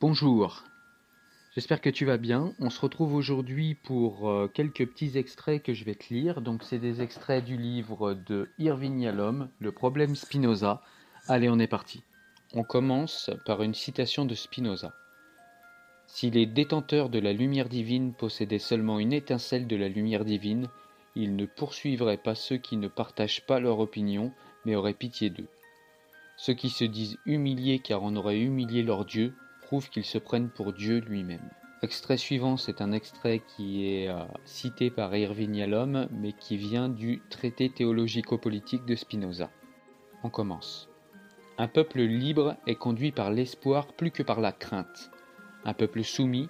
Bonjour, j'espère que tu vas bien. On se retrouve aujourd'hui pour euh, quelques petits extraits que je vais te lire. Donc c'est des extraits du livre de Irving Yalom, Le problème Spinoza. Allez, on est parti. On commence par une citation de Spinoza. Si les détenteurs de la lumière divine possédaient seulement une étincelle de la lumière divine, ils ne poursuivraient pas ceux qui ne partagent pas leur opinion, mais auraient pitié d'eux. Ceux qui se disent humiliés car on aurait humilié leur Dieu prouve qu'ils se prennent pour Dieu lui-même. Extrait suivant, c'est un extrait qui est euh, cité par Irving Yalom, mais qui vient du traité théologico-politique de Spinoza. On commence. Un peuple libre est conduit par l'espoir plus que par la crainte. Un peuple soumis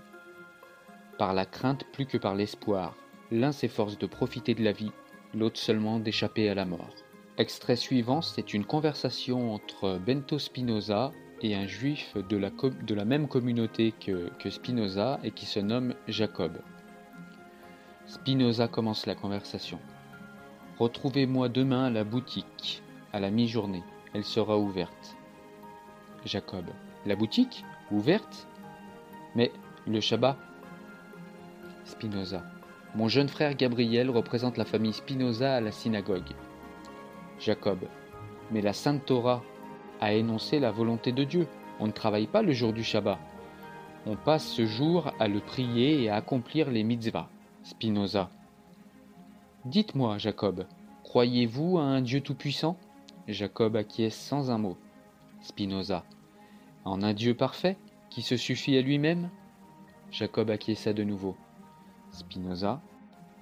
par la crainte plus que par l'espoir. L'un s'efforce de profiter de la vie, l'autre seulement d'échapper à la mort. Extrait suivant, c'est une conversation entre Bento Spinoza et un juif de la, même communauté que, que Spinoza et qui se nomme Jacob. Spinoza commence la conversation. Retrouvez-moi demain à la boutique, à la mi-journée. Elle sera ouverte. Jacob. La boutique? Ouverte? Mais le Shabbat? Spinoza. Mon jeune frère Gabriel représente la famille Spinoza à la synagogue. Jacob. Mais la Sainte Torah a énoncé la volonté de Dieu. On ne travaille pas le jour du Shabbat. On passe ce jour à le prier et à accomplir les mitzvahs. Spinoza. Dites-moi, Jacob, croyez-vous à un Dieu tout-puissant? Jacob acquiesce sans un mot. Spinoza. En un Dieu parfait, qui se suffit à lui-même? Jacob acquiesça de nouveau. Spinoza.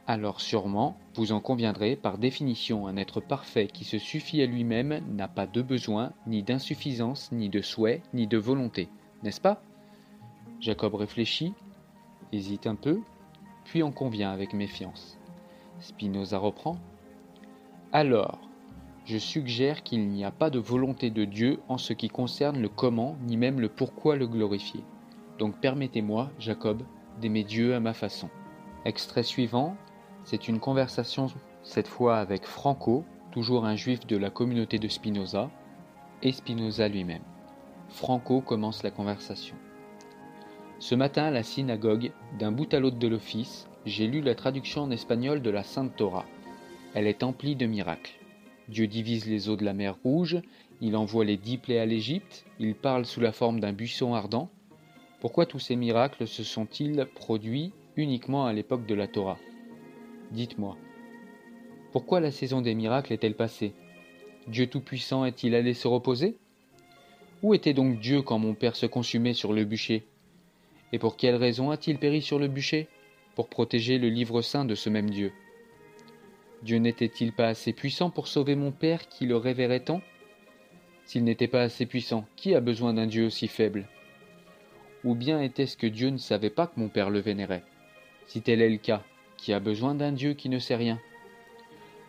Alors sûrement, vous en conviendrez, par définition, un être parfait qui se suffit à lui-même n'a pas de besoin, ni d'insuffisance, ni de souhait, ni de volonté, n'est-ce pas? Jacob réfléchit, hésite un peu, puis en convient avec méfiance. Spinoza reprend. Alors, je suggère qu'il n'y a pas de volonté de Dieu en ce qui concerne le comment, ni même le pourquoi le glorifier. Donc permettez-moi, Jacob, d'aimer Dieu à ma façon. Extrait suivant, c'est une conversation cette fois avec Franco, toujours un juif de la communauté de Spinoza, et Spinoza lui-même. Franco commence la conversation. Ce matin à la synagogue, d'un bout à l'autre de l'office, j'ai lu la traduction en espagnol de la Sainte Torah. Elle est emplie de miracles. Dieu divise les eaux de la mer Rouge, il envoie les dix plaies à l'Égypte, il parle sous la forme d'un buisson ardent. Pourquoi tous ces miracles se sont-ils produits uniquement à l'époque de la Torah? Dites-moi, pourquoi la saison des miracles est-elle passée? Dieu Tout-Puissant est-il allé se reposer? Où était donc Dieu quand mon Père se consumait sur le bûcher? Et pour quelle raison a-t-il péri sur le bûcher? Pour protéger le livre saint de ce même Dieu. Dieu n'était-il pas assez puissant pour sauver mon Père qui le révérait tant? S'il n'était pas assez puissant, qui a besoin d'un Dieu aussi faible? Ou bien était-ce que Dieu ne savait pas que mon Père le vénérait? Si tel est le cas, qui a besoin d'un Dieu qui ne sait rien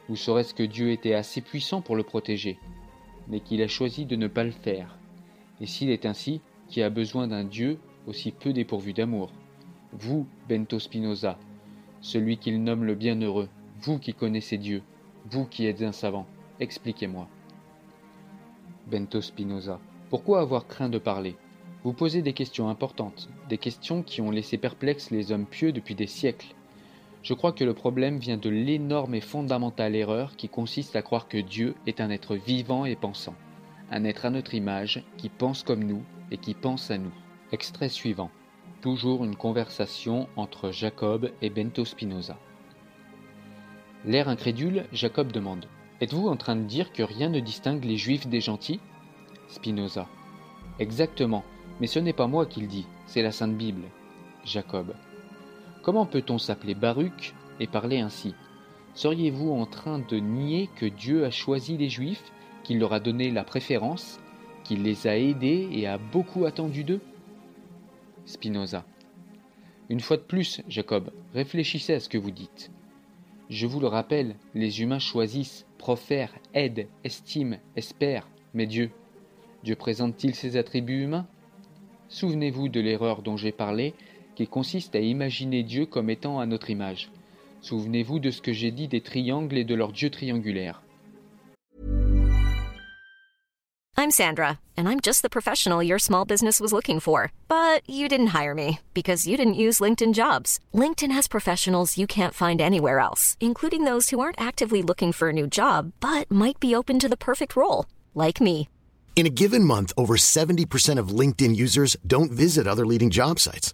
ou serait-ce que Dieu était assez puissant pour le protéger, mais qu'il a choisi de ne pas le faire Et s'il est ainsi, qui a besoin d'un Dieu aussi peu dépourvu d'amour? Vous, Bento Spinoza, celui qu'il nomme le bienheureux, vous qui connaissez Dieu, vous qui êtes un savant, expliquez-moi. Bento Spinoza, pourquoi avoir craint de parler? Vous posez des questions importantes, des questions qui ont laissé perplexes les hommes pieux depuis des siècles. Je crois que le problème vient de l'énorme et fondamentale erreur qui consiste à croire que Dieu est un être vivant et pensant, un être à notre image qui pense comme nous et qui pense à nous. Extrait suivant. Toujours une conversation entre Jacob et Bento Spinoza. L'air incrédule, Jacob demande Êtes-vous en train de dire que rien ne distingue les juifs des gentils? Spinoza. Exactement, mais ce n'est pas moi qui le dis, c'est la Sainte Bible. Jacob. Comment peut-on s'appeler Baruch et parler ainsi? Seriez-vous en train de nier que Dieu a choisi les Juifs, qu'il leur a donné la préférence, qu'il les a aidés et a beaucoup attendu d'eux? Spinoza. Une fois de plus, Jacob, réfléchissez à ce que vous dites. Je vous le rappelle, les humains choisissent, profèrent, aident, estiment, espèrent, mais Dieu, Dieu présente-t-il ses attributs humains? Souvenez-vous de l'erreur dont j'ai parlé qui consiste à imaginer Dieu comme étant à notre image. Souvenez-vous de ce que j'ai dit des triangles et de leur Dieu triangulaire. I'm Sandra, and I'm just the professional your small business was looking for. But you didn't hire me because you didn't use LinkedIn jobs. LinkedIn has professionals you can't find anywhere else, including those who aren't actively looking for a new job but might be open to the perfect role, like me. In a given month, over 70% of LinkedIn users don't visit other leading job sites.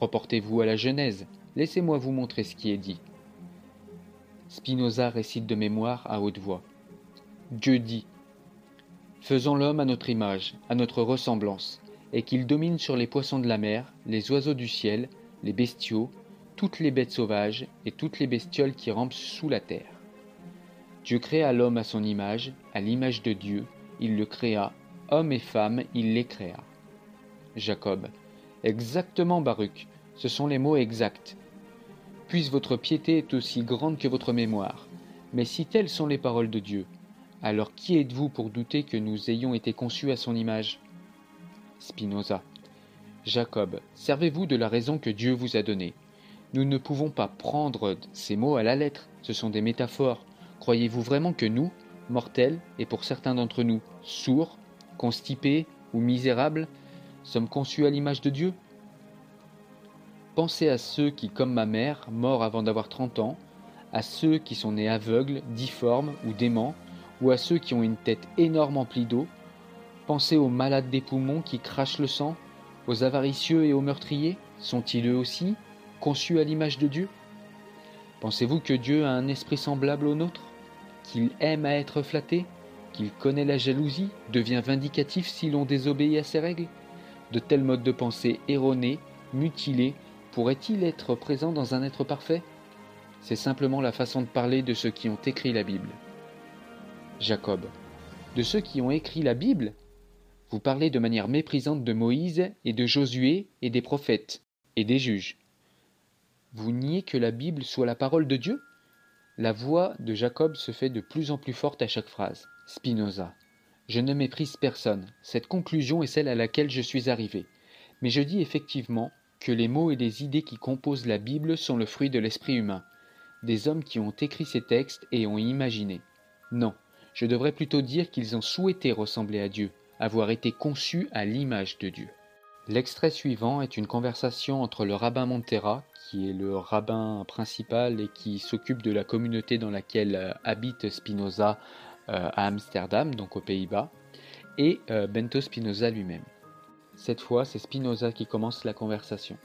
Reportez-vous à la Genèse. Laissez-moi vous montrer ce qui est dit. Spinoza récite de mémoire à haute voix. Dieu dit Faisons l'homme à notre image, à notre ressemblance, et qu'il domine sur les poissons de la mer, les oiseaux du ciel, les bestiaux, toutes les bêtes sauvages et toutes les bestioles qui rampent sous la terre. Dieu créa l'homme à son image, à l'image de Dieu, il le créa, homme et femme, il les créa. Jacob. Exactement, Baruch, ce sont les mots exacts. Puisse votre piété est aussi grande que votre mémoire. Mais si telles sont les paroles de Dieu, alors qui êtes-vous pour douter que nous ayons été conçus à son image? Spinoza. Jacob, servez-vous de la raison que Dieu vous a donnée. Nous ne pouvons pas prendre ces mots à la lettre, ce sont des métaphores. Croyez-vous vraiment que nous, mortels, et pour certains d'entre nous, sourds, constipés ou misérables, sommes conçus à l'image de Dieu? Pensez à ceux qui, comme ma mère, morts avant d'avoir 30 ans, à ceux qui sont nés aveugles, difformes ou déments, ou à ceux qui ont une tête énorme emplie d'eau. Pensez aux malades des poumons qui crachent le sang, aux avaricieux et aux meurtriers, sont-ils eux aussi conçus à l'image de Dieu? Pensez-vous que Dieu a un esprit semblable au nôtre? Qu'il aime à être flatté? Qu'il connaît la jalousie? Devient vindicatif si l'on désobéit à ses règles? De tels modes de pensée erronés, mutilés, pourrait-il être présent dans un être parfait? C'est simplement la façon de parler de ceux qui ont écrit la Bible. Jacob. De ceux qui ont écrit la Bible? Vous parlez de manière méprisante de Moïse et de Josué et des prophètes et des juges. Vous niez que la Bible soit la parole de Dieu? La voix de Jacob se fait de plus en plus forte à chaque phrase. Spinoza. Je ne méprise personne. Cette conclusion est celle à laquelle je suis arrivé. Mais je dis effectivement que les mots et les idées qui composent la Bible sont le fruit de l'esprit humain, des hommes qui ont écrit ces textes et ont imaginé. Non, je devrais plutôt dire qu'ils ont souhaité ressembler à Dieu, avoir été conçus à l'image de Dieu. L'extrait suivant est une conversation entre le rabbin Montera, qui est le rabbin principal et qui s'occupe de la communauté dans laquelle euh, habite Spinoza à Amsterdam, donc aux Pays-Bas, et euh, Bento Spinoza lui-même. Cette fois, c'est Spinoza qui commence la conversation.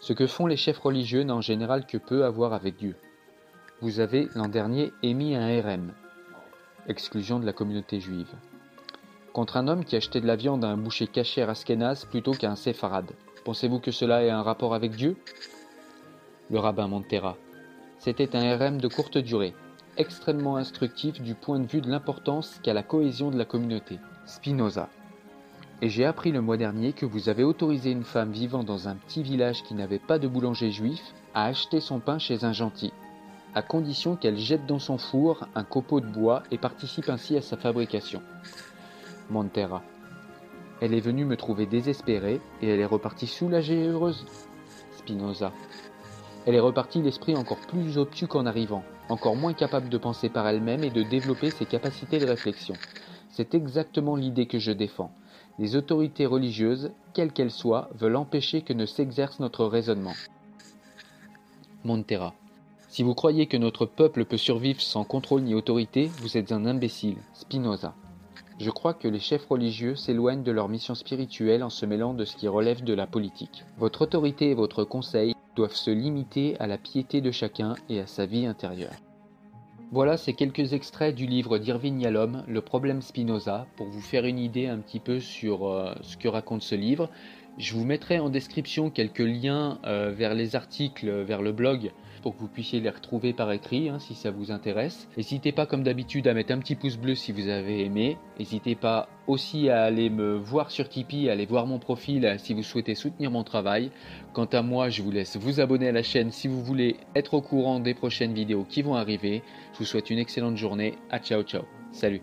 Ce que font les chefs religieux n'a en général que peu à voir avec Dieu. Vous avez l'an dernier émis un RM, exclusion de la communauté juive contre un homme qui achetait de la viande à un boucher caché à Askenaz plutôt qu'à un séfarade. Pensez-vous que cela ait un rapport avec Dieu? Le rabbin Montera. C'était un RM de courte durée, extrêmement instructif du point de vue de l'importance qu'a la cohésion de la communauté. Spinoza. Et j'ai appris le mois dernier que vous avez autorisé une femme vivant dans un petit village qui n'avait pas de boulanger juif à acheter son pain chez un gentil, à condition qu'elle jette dans son four un copeau de bois et participe ainsi à sa fabrication. Montera. Elle est venue me trouver désespérée et elle est repartie soulagée et heureuse. Spinoza. Elle est repartie l'esprit encore plus obtus qu'en arrivant, encore moins capable de penser par elle-même et de développer ses capacités de réflexion. C'est exactement l'idée que je défends. Les autorités religieuses, quelles qu'elles soient, veulent empêcher que ne s'exerce notre raisonnement. Montera. Si vous croyez que notre peuple peut survivre sans contrôle ni autorité, vous êtes un imbécile. Spinoza. Je crois que les chefs religieux s'éloignent de leur mission spirituelle en se mêlant de ce qui relève de la politique. Votre autorité et votre conseil doivent se limiter à la piété de chacun et à sa vie intérieure. Voilà ces quelques extraits du livre d'Irving Yalom, Le problème Spinoza, pour vous faire une idée un petit peu sur euh, ce que raconte ce livre. Je vous mettrai en description quelques liens euh, vers les articles, vers le blog pour que vous puissiez les retrouver par écrit hein, si ça vous intéresse. N'hésitez pas comme d'habitude à mettre un petit pouce bleu si vous avez aimé. N'hésitez pas aussi à aller me voir sur Tipeee, à aller voir mon profil si vous souhaitez soutenir mon travail. Quant à moi, je vous laisse vous abonner à la chaîne si vous voulez être au courant des prochaines vidéos qui vont arriver. Je vous souhaite une excellente journée. À ciao ciao. Salut.